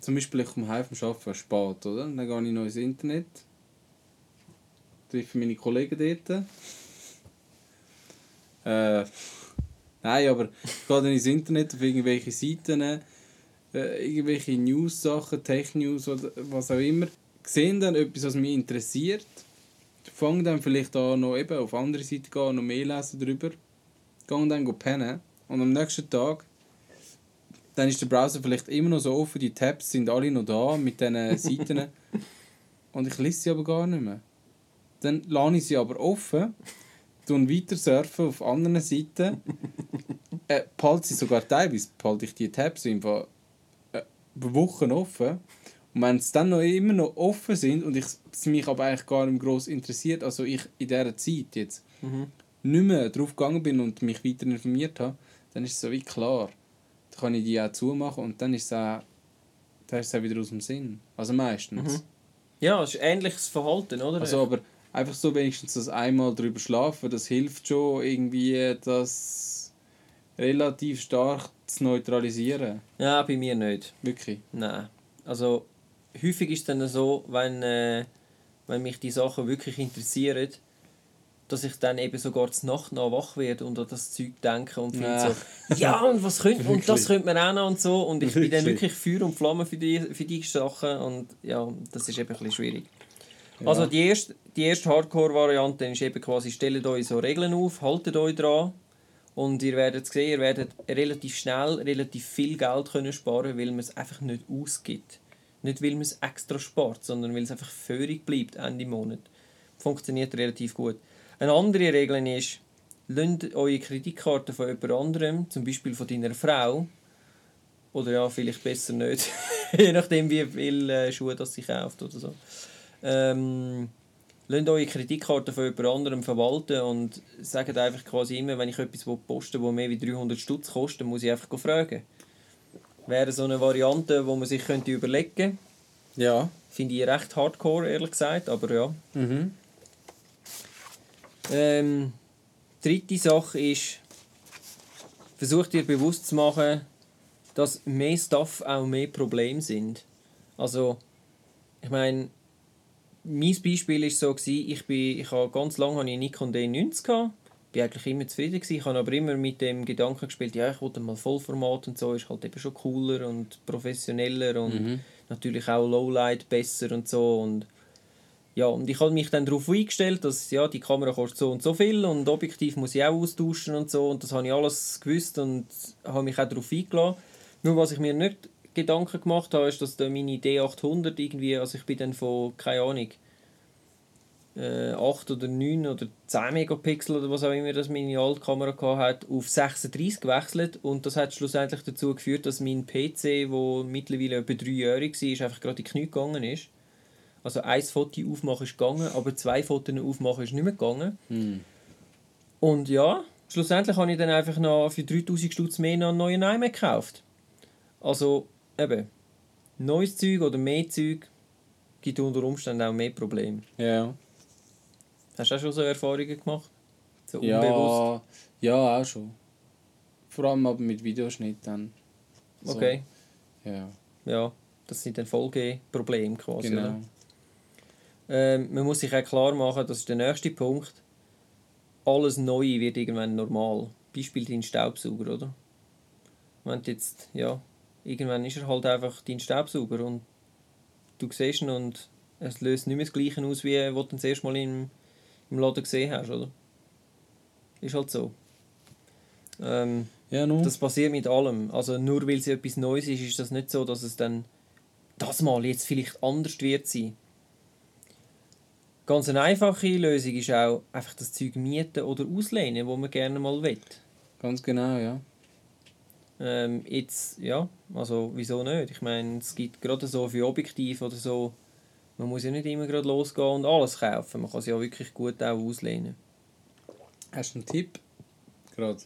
zum Beispiel ich komme heim vom Arbeiten spät, oder? Dann gehe ich noch ins Internet, treffe meine Kollegen dort. Äh, nein, aber ich gehe dann ins Internet auf irgendwelche Seiten, äh, irgendwelche News-Sachen, Tech-News oder was auch immer, sehe dann etwas, was mich interessiert, fange dann vielleicht an, noch eben auf andere Seiten gehen, noch mehr lesen darüber, gehe dann pennen und am nächsten Tag dann ist der Browser vielleicht immer noch so offen, die Tabs sind alle noch da mit diesen Seiten und ich lese sie aber gar nicht mehr. Dann lade ich sie aber offen tun weiter surfen auf anderen Seiten. äh, behalte sie sogar teilweise, behalte ich die Tabs einfach äh, Wochen offen. Und wenn sie dann noch immer noch offen sind und ich, es mich aber eigentlich gar nicht groß interessiert, also ich in dieser Zeit jetzt Mhm. nicht mehr drauf gegangen bin und mich weiter informiert habe, dann ist es so wie klar. Dann kann ich die auch zumachen und dann ist es auch, dann ist es auch wieder aus dem Sinn. Also meistens. Mhm. Ja, es ist ähnliches Verhalten, oder? Also aber einfach so wenigstens das einmal drüber schlafen, das hilft schon irgendwie, das relativ stark zu neutralisieren. ja, bei mir nicht. Wirklich. Nein. Also häufig ist es dann so, wenn, äh, wenn mich die Sachen wirklich interessieren, dass ich dann eben sogar zur Nacht noch wach werde und an das Zeug denke und finde Ja. so, ja und was könnte, und das Wirklich. könnte man auch noch und so und ich bin dann Wirklich. wirklich Feuer und Flamme für die, für die Sachen und ja, das ist eben ein bisschen schwierig. Also die erste, die erste Hardcore-Variante ist eben quasi, stellt euch so Regeln auf, haltet euch dran und ihr werdet sehen, ihr werdet relativ schnell relativ viel Geld können sparen, weil man es einfach nicht ausgibt. Nicht weil man es extra spart, sondern weil es einfach völlig bleibt Ende Monat. Funktioniert relativ gut. Eine andere Regel ist, lasst eure Kreditkarte von jemand anderem, zum Beispiel von deiner Frau, oder ja, vielleicht besser nicht, je nachdem wie viele äh, Schuhe das sie kauft oder so. Ähm, lasst eure Kreditkarte von jemand anderem verwalten und sagt einfach quasi immer, wenn ich etwas posten will, das mehr wie 300 Stutz kostet, muss ich einfach fragen. Wäre so eine Variante, wo man sich könnte überlegen könnte. Ja. Finde ich recht hardcore, ehrlich gesagt, aber ja. Mhm. Ähm, dritte Sache ist, versucht dir bewusst zu machen, dass mehr Stuff auch mehr Probleme sind. Also, ich meine, mein Beispiel ist so gewesen, ich bin, ich habe ganz lange habe ich Nikon D90 gehabt, bin eigentlich immer zufrieden gewesen, ich habe aber immer mit dem Gedanken gespielt, ja ich wollte mal Vollformat und so, ist halt eben schon cooler und professioneller und Mhm. natürlich auch Lowlight besser und so und ja, und ich habe mich dann darauf eingestellt, dass ja, die Kamera kostet so und so viel und Objektiv muss ich auch austauschen und so und das habe ich alles gewusst und habe mich auch darauf eingeladen. Nur was ich mir nicht Gedanken gemacht habe, ist, dass da meine D800 irgendwie, also ich bin dann von, keine Ahnung, äh, 8 oder 9 oder 10 Megapixel oder was auch immer das meine alte Kamera auf 36 gewechselt und das hat schlussendlich dazu geführt, dass mein PC, wo mittlerweile etwa 3-jährig war, einfach gerade in die Knie gegangen ist. Also ein Foto aufmachen ist gegangen, aber zwei Fotos aufmachen ist nicht mehr gegangen. Mhm. Und ja, schlussendlich habe ich dann einfach noch für 3000 Stutz mehr noch einen neuen iMac gekauft. Also eben, neues Zeug oder mehr Zeug gibt unter Umständen auch mehr Probleme. Ja. Hast du auch schon so Erfahrungen gemacht? So unbewusst? Ja, ja, auch schon. Vor allem aber mit Videoschnitt dann. So. Okay, Ja, ja, das sind dann Folgeprobleme quasi. genau. Oder? Ähm, man muss sich auch klar machen, das ist der nächste Punkt. Alles Neue wird irgendwann normal. Beispiel dein Staubsauger, oder? Wenn jetzt, ja, irgendwann ist er halt einfach dein Staubsauger und du siehst ihn und es löst nicht mehr das Gleiche aus, wie du das erste Mal im, im Laden gesehen hast, oder? Ist halt so. Ähm, Ja, nun. das passiert mit allem. Also nur weil es etwas Neues ist, ist das nicht so, dass es dann das Mal jetzt vielleicht anders wird sein. Ganz eine einfache Lösung ist auch einfach das Zeug mieten oder auslehnen, wo man gerne mal will. Ganz genau, ja. Ähm, jetzt, ja, also wieso nicht? Ich meine, es gibt gerade so für Objektiv oder so, man muss ja nicht immer gerade losgehen und alles kaufen. Man kann es ja wirklich gut auch auslehnen. Hast du einen Tipp? Gerade.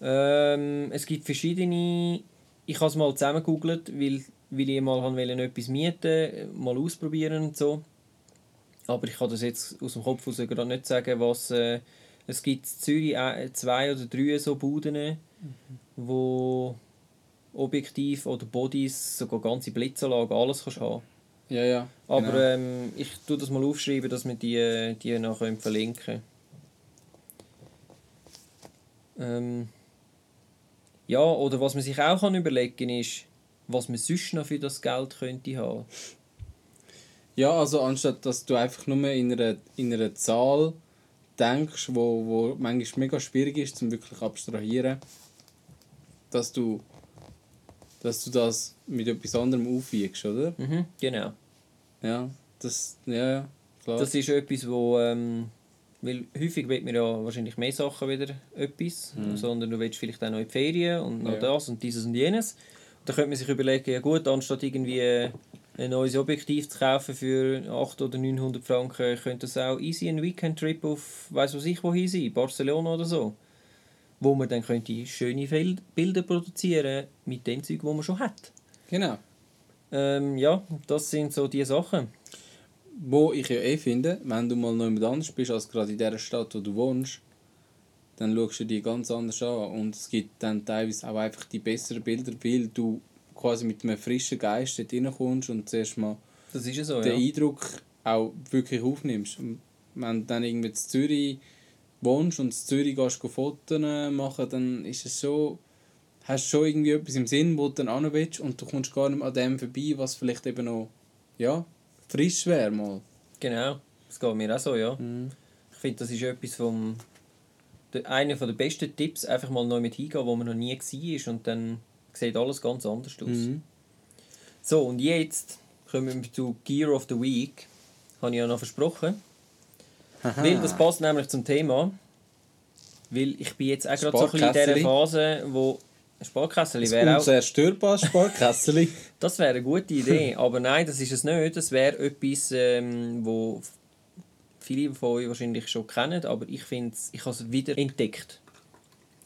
Ähm, es gibt verschiedene. Ich habe es mal zusammengegoogelt, weil, weil ich mal wollte etwas mieten, mal ausprobieren und so. Aber ich kann das jetzt aus dem Kopf raus gerade nicht sagen, was. Äh, es gibt in Zürich äh, zwei oder drei so Buden, wo Objektiv oder Bodies, sogar ganze Blitzanlagen, alles kannst haben. Ja, ja. Aber genau. ähm, ich tue das mal aufschreiben, dass wir die, die noch können verlinken ähm, Ja, oder was man sich auch kann überlegen ist, was man sonst noch für das Geld könnte haben. Ja, also anstatt dass du einfach nur in einer, in einer Zahl denkst, wo, wo manchmal mega schwierig ist, zum wirklich abstrahieren, dass du, dass du das mit etwas anderem aufwiegst, oder? Mhm, genau. Ja, das, ja, klar. Das ist etwas, wo ähm, Weil häufig will man ja wahrscheinlich mehr Sachen wieder etwas, sondern du willst vielleicht auch noch in die Ferien und noch Ja. das und dieses und jenes. Da könnte man sich überlegen, ja gut, anstatt irgendwie ein neues Objektiv zu kaufen für 800 oder 900 Franken, könnte es auch easy ein Weekend-Trip auf weiss was ich wohin sein, Barcelona oder so. Wo man dann könnte schöne Bilder produzieren mit dem Zeug, das man schon hat. Genau. Ähm, ja, das sind so die Sachen. Wo ich ja eh finde, wenn du mal noch jemand anders bist als gerade in der Stadt, wo du wohnst, dann schaust du die ganz anders an. Und es gibt dann teilweise auch einfach die besseren Bilder, weil du quasi mit einem frischen Geist dort reinkommst und zuerst mal Das ist so, den ja. Eindruck auch wirklich aufnimmst. Wenn du dann irgendwie in Zürich wohnst und in Zürich gehst go Fotos machen, dann ist es so, hast du schon irgendwie etwas im Sinn, wo du dann hin willst und du kommst gar nicht mehr an dem vorbei, was vielleicht eben noch ja, frisch wäre mal. Genau, das geht mir auch so, ja. Mhm. Ich finde, das ist etwas vom... Einer der besten Tipps, einfach mal neu mit hingehen, wo man noch nie war und dann sieht alles ganz anders aus. Mhm. So, und jetzt kommen wir zu Gear of the Week. Habe ich ja noch versprochen. Weil das passt nämlich zum Thema. Weil ich bin jetzt auch gerade so ein bisschen in dieser. Phase, wo... Sparkässeli Das wäre auch... unzerstörbares Sparkässeli. Das wäre eine gute Idee, aber nein, das ist es nicht. Das wäre etwas, ähm, wo viele von euch wahrscheinlich schon kennen, aber ich finde ich habe es wieder entdeckt.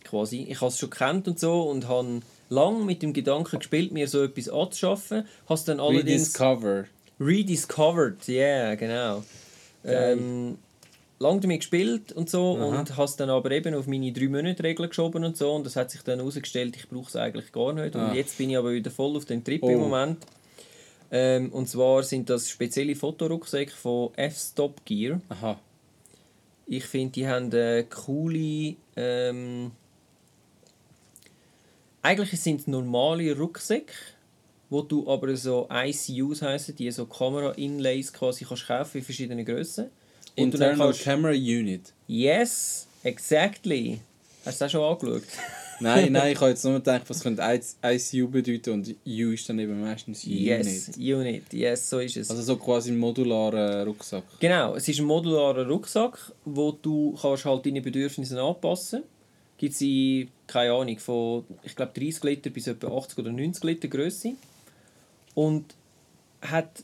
Quasi. Ich habe es schon kennt und so und habe lange mit dem Gedanken gespielt, mir so etwas anzuschaffen. Es dann allerdings Rediscover. rediscovered, ja, yeah, genau. Ähm, lang damit gespielt und so Aha. und habe es dann aber eben auf meine 3-Monate-Regel geschoben und so und das hat sich dann herausgestellt, ich brauche es eigentlich gar nicht und Ah. jetzt bin ich aber wieder voll auf dem Trip Oh. im Moment. Ähm, und zwar sind das spezielle Fotorucksäcke von F-Stop Gear. Aha. Ich finde, die haben eine coole. Ähm, eigentlich sind es normale Rucksäcke, wo du aber so ICUs heißen, die so Kamera-Inlays quasi kannst kaufen in verschiedenen Grössen. Und Internal kannst, Camera Unit. yes, exactly. Hast du das schon angeschaut? Nein, nein, ich habe jetzt nur gedacht, was könnte ICU bedeuten und U ist dann eben meistens Unit. Yes, Unit, yes, so ist es. Also so quasi ein modularer Rucksack. Genau, es ist ein modularer Rucksack, wo du kannst halt deine Bedürfnisse anpassen Gibt es in, keine Ahnung, von ich glaube 30 Liter bis etwa 80 oder 90 Liter Größe. Und hat,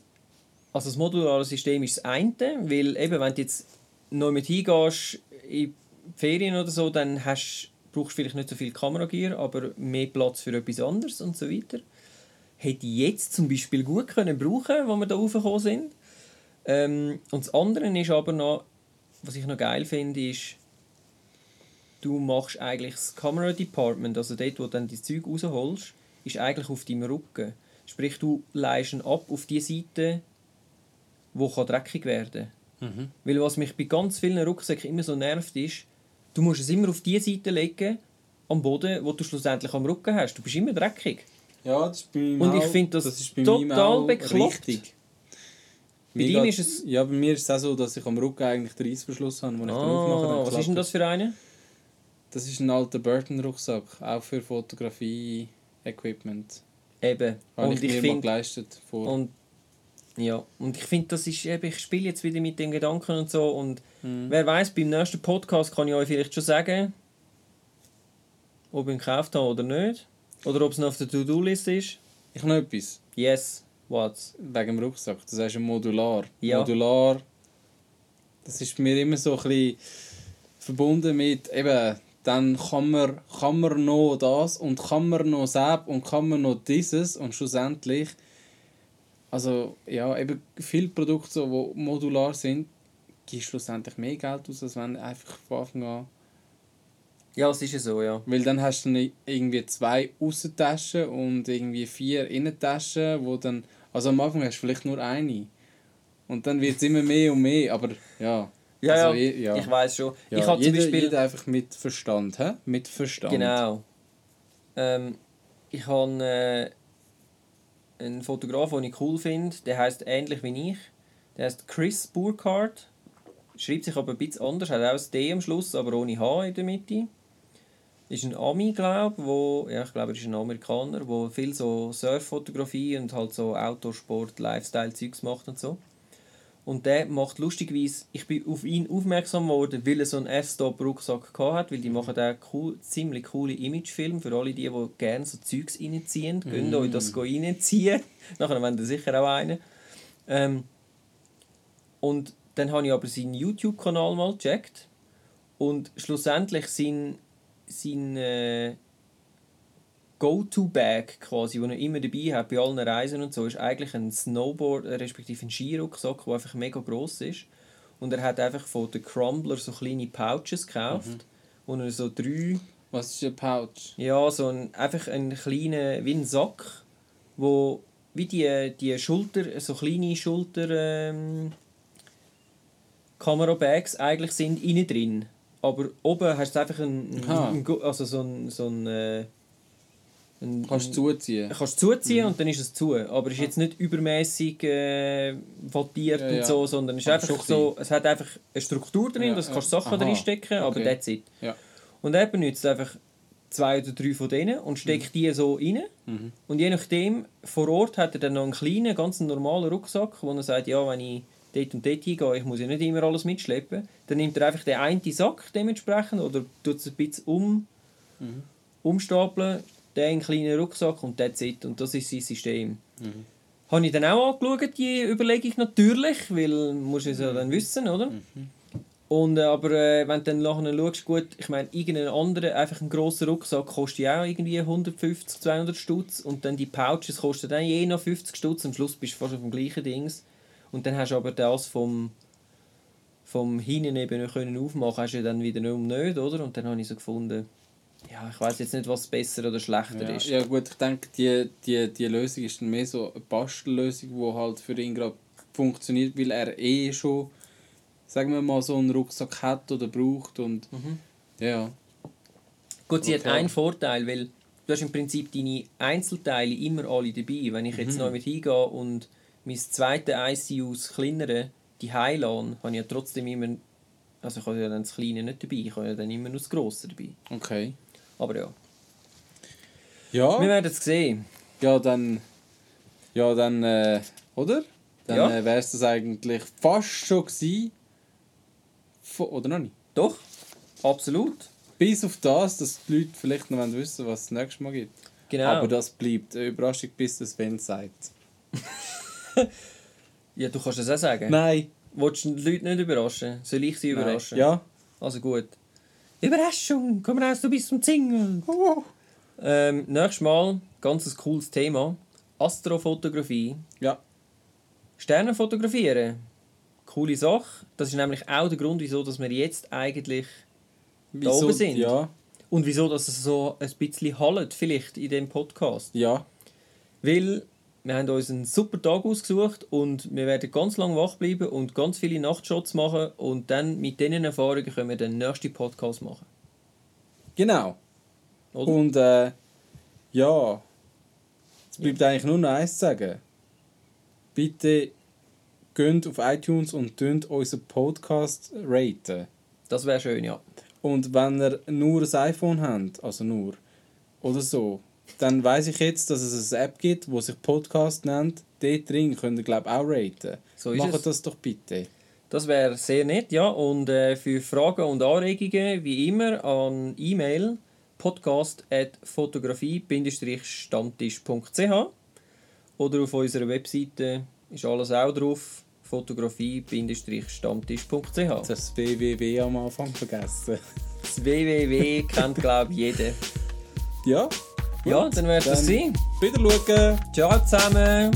also das modulare System ist das eine, weil eben, wenn du jetzt neu mit hingehst in Ferien oder so, dann hast, brauchst du vielleicht nicht so viel Kameragear, aber mehr Platz für etwas anderes und so weiter. Hätte ich jetzt zum Beispiel gut können brauchen, wo wir da raufgekommen sind. Ähm, und das andere ist aber noch, was ich noch geil finde, ist, du machst eigentlich das Camera Department, also dort, wo du dann das Zeug rausholst, ist eigentlich auf deinem Rücken. Sprich, du leihst ihn ab auf die Seite, wo kann dreckig werden Mhm. Weil was mich bei ganz vielen Rucksäcken immer so nervt, ist, du musst es immer auf die Seite legen, am Boden, wo du schlussendlich am Rücken hast. Du bist immer dreckig. Ja, das ist bei mir Und ich finde das ist bei total bekloppt. richtig. Bei Mir dir geht's- ist es- Ja, bei mir ist es auch so, dass ich am Rücken eigentlich den Reissverschluss habe, den ich dann aufmache. Ah, dann was ist denn das für eine? Das ist ein alter Burton-Rucksack, auch für Fotografie-Equipment. Eben. Habe Und ich ich mir mal geleistet. Vor. und ja, und ich finde, das ist eben, ich spiele jetzt wieder mit den Gedanken und so und Mhm. wer weiß, beim nächsten Podcast kann ich euch vielleicht schon sagen, ob ich ihn gekauft habe oder nicht. Oder ob es noch auf der To-Do-Liste ist. Ich habe noch etwas. Yes, what's? Wegen dem Rucksack. Das heißt ein Modular. Ja. Modular. Das ist mir immer so ein bisschen verbunden mit eben, dann kann man, kann man noch das und kann man noch das und kann man noch dieses und schlussendlich, also ja, eben viele Produkte, so, die modular sind, gibst schlussendlich mehr Geld aus, als wenn einfach von Anfang an Ja, es ist ja so, ja. weil dann hast du irgendwie zwei Außentaschen und irgendwie vier Innentaschen, wo dann... Also am Anfang hast du vielleicht nur eine. Und dann wird es immer mehr und mehr, aber ja. Ja, Also, ja, ich- weiß schon. ja ich habe zum Beispiel... jeder einfach mit Verstand, hä? Mit Verstand. Genau. Ähm, ich habe äh, einen Fotograf, den ich cool finde, der heißt ähnlich wie ich. Der heißt Chris Burkhardt. Schreibt sich aber ein bisschen anders, hat auch ein D am Schluss, aber ohne H in der Mitte. Ist ein Ami, glaube wo ja, ich glaube, er ist ein Amerikaner, wo viel so Surffotografie und halt so Outdoor-Sport, Lifestyle-Zeugs macht und so. Und der macht lustigerweise, ich bin auf ihn aufmerksam geworden, weil er so einen F-Stop-Rucksack hat, weil die machen da cool, ziemlich coole Imagefilme für alle die, die gerne so Zeugs reinziehen. Mm. Könnt euch das reinziehen. Nachher wollt ihr sicher auch einen. Ähm, und dann habe ich aber seinen YouTube-Kanal mal gecheckt und schlussendlich sein, sein äh, Go-To-Bag quasi, den er immer dabei hat bei allen Reisen und so, ist eigentlich ein Snowboard, äh, respektive ein Skirucksack, der einfach mega gross ist. Und er hat einfach von den Crumbler so kleine Pouches gekauft, mhm. wo er so drei... Was ist ein Pouch? Ja, so ein, einfach ein kleiner, wie ein Sack, wo wie die, die Schulter, so kleine Schulter... Ähm, Kamerabags eigentlich sind innen drin. Aber oben hast du einfach ein, ein, also so ein, so ein äh, ein, kannst du zuziehen. Kannst zuziehen mhm. und dann ist es zu. Aber es ist jetzt nicht übermäßig äh, wattiert ja, und so, sondern es, ist einfach so, es hat einfach eine Struktur drin, ja, dass du kannst Sachen drin stecken aber okay. that's it. Ja. Und er benutzt einfach zwei oder drei von denen und steckt mhm. die so rein. Mhm. Und je nachdem, vor Ort hat er dann noch einen kleinen, ganz normalen Rucksack, wo er sagt, ja, wenn ich dort und dort hingehe, ich muss ja nicht immer alles mitschleppen. Dann nimmt er einfach den einen Sack dementsprechend oder tut es ein bisschen um, mhm. umstapeln, der einen kleinen Rucksack und that's it. Und das ist sein System. Mhm. Habe ich dann auch angeschaut, die Überlegung natürlich, weil man muss es ja dann wissen, oder? Mhm. Und, äh, aber äh, wenn du dann nachher schaust, gut, ich meine, irgendein anderer, einfach ein grosser Rucksack kostet ja auch irgendwie 150, 200 Stutz und dann die Pouches kosten dann je noch 50 Stutz, am Schluss bist du fast auf dem gleichen Dings. Und dann hast du aber das vom, vom Hinten eben können aufmachen, hast du dann wieder nicht, oder? Und dann habe ich so gefunden, ja, ich weiß jetzt nicht, was besser oder schlechter ja, ist. Ja gut, ich denke, die, die, die Lösung ist dann mehr so eine Bastellösung, die halt für ihn gerade funktioniert, weil er eh schon, sagen wir mal, so einen Rucksack hat oder braucht und mhm. ja. Gut, sie okay. hat einen Vorteil, weil du hast im Prinzip deine Einzelteile immer alle dabei. Wenn ich jetzt mhm. noch mit hingehe und mein zweites ICU, das kleinere, die Heilan, habe ich ja trotzdem immer, also ich habe ja dann das kleine nicht dabei, ich habe ja dann immer nur das grosse dabei. Okay. Aber ja. Ja. Wir werden es sehen. Ja, dann. Ja, dann. Äh, oder? Dann ja. äh, wäre es das eigentlich fast schon gewesen. Oder noch nicht? Doch, absolut. Bis auf das, dass die Leute vielleicht noch wissen was es nächstes Mal gibt. Genau. Aber das bleibt eine Überraschung, bis das Sven sagt. ja, du kannst es auch sagen. Nein. Wolltest du die Leute nicht überraschen? Soll ich sie überraschen? Nein. Ja. Also gut. Überraschung, komm raus, du bist zum Zingeln. Oh. Ähm, nächstes Mal, ganz ein cooles Thema. Astrofotografie. Ja. Sterne fotografieren. Coole Sache. Das ist nämlich auch der Grund, wieso dass wir jetzt eigentlich wieso, da oben sind. Ja. Und wieso dass es so ein bisschen hallt, vielleicht in dem Podcast. Ja. Weil wir haben uns einen super Tag ausgesucht und wir werden ganz lange wach bleiben und ganz viele Nachtshots machen und dann mit diesen Erfahrungen können wir den nächsten Podcast machen. Genau. Oder? Und äh, ja, es bleibt ja. eigentlich nur noch eins zu sagen. Bitte geht auf iTunes und tönt unseren Podcast raten. Das wäre schön, ja. Und wenn ihr nur ein iPhone habt, also nur, oder so, dann weiß ich jetzt, dass es eine App gibt, die sich Podcast nennt. Dort drin könnt ihr, glaube ich, auch raten. So Macht das doch bitte. Das wäre sehr nett, ja. Und äh, für Fragen und Anregungen, wie immer, an E-Mail podcast.fotografie-stammtisch.ch oder auf unserer Webseite ist alles auch drauf fotografie-stammtisch.ch Das www am Anfang vergessen. Das www kennt glaube ich jeder. Ja, ja, dann wird es sein. Wieder schauen. Ciao zusammen.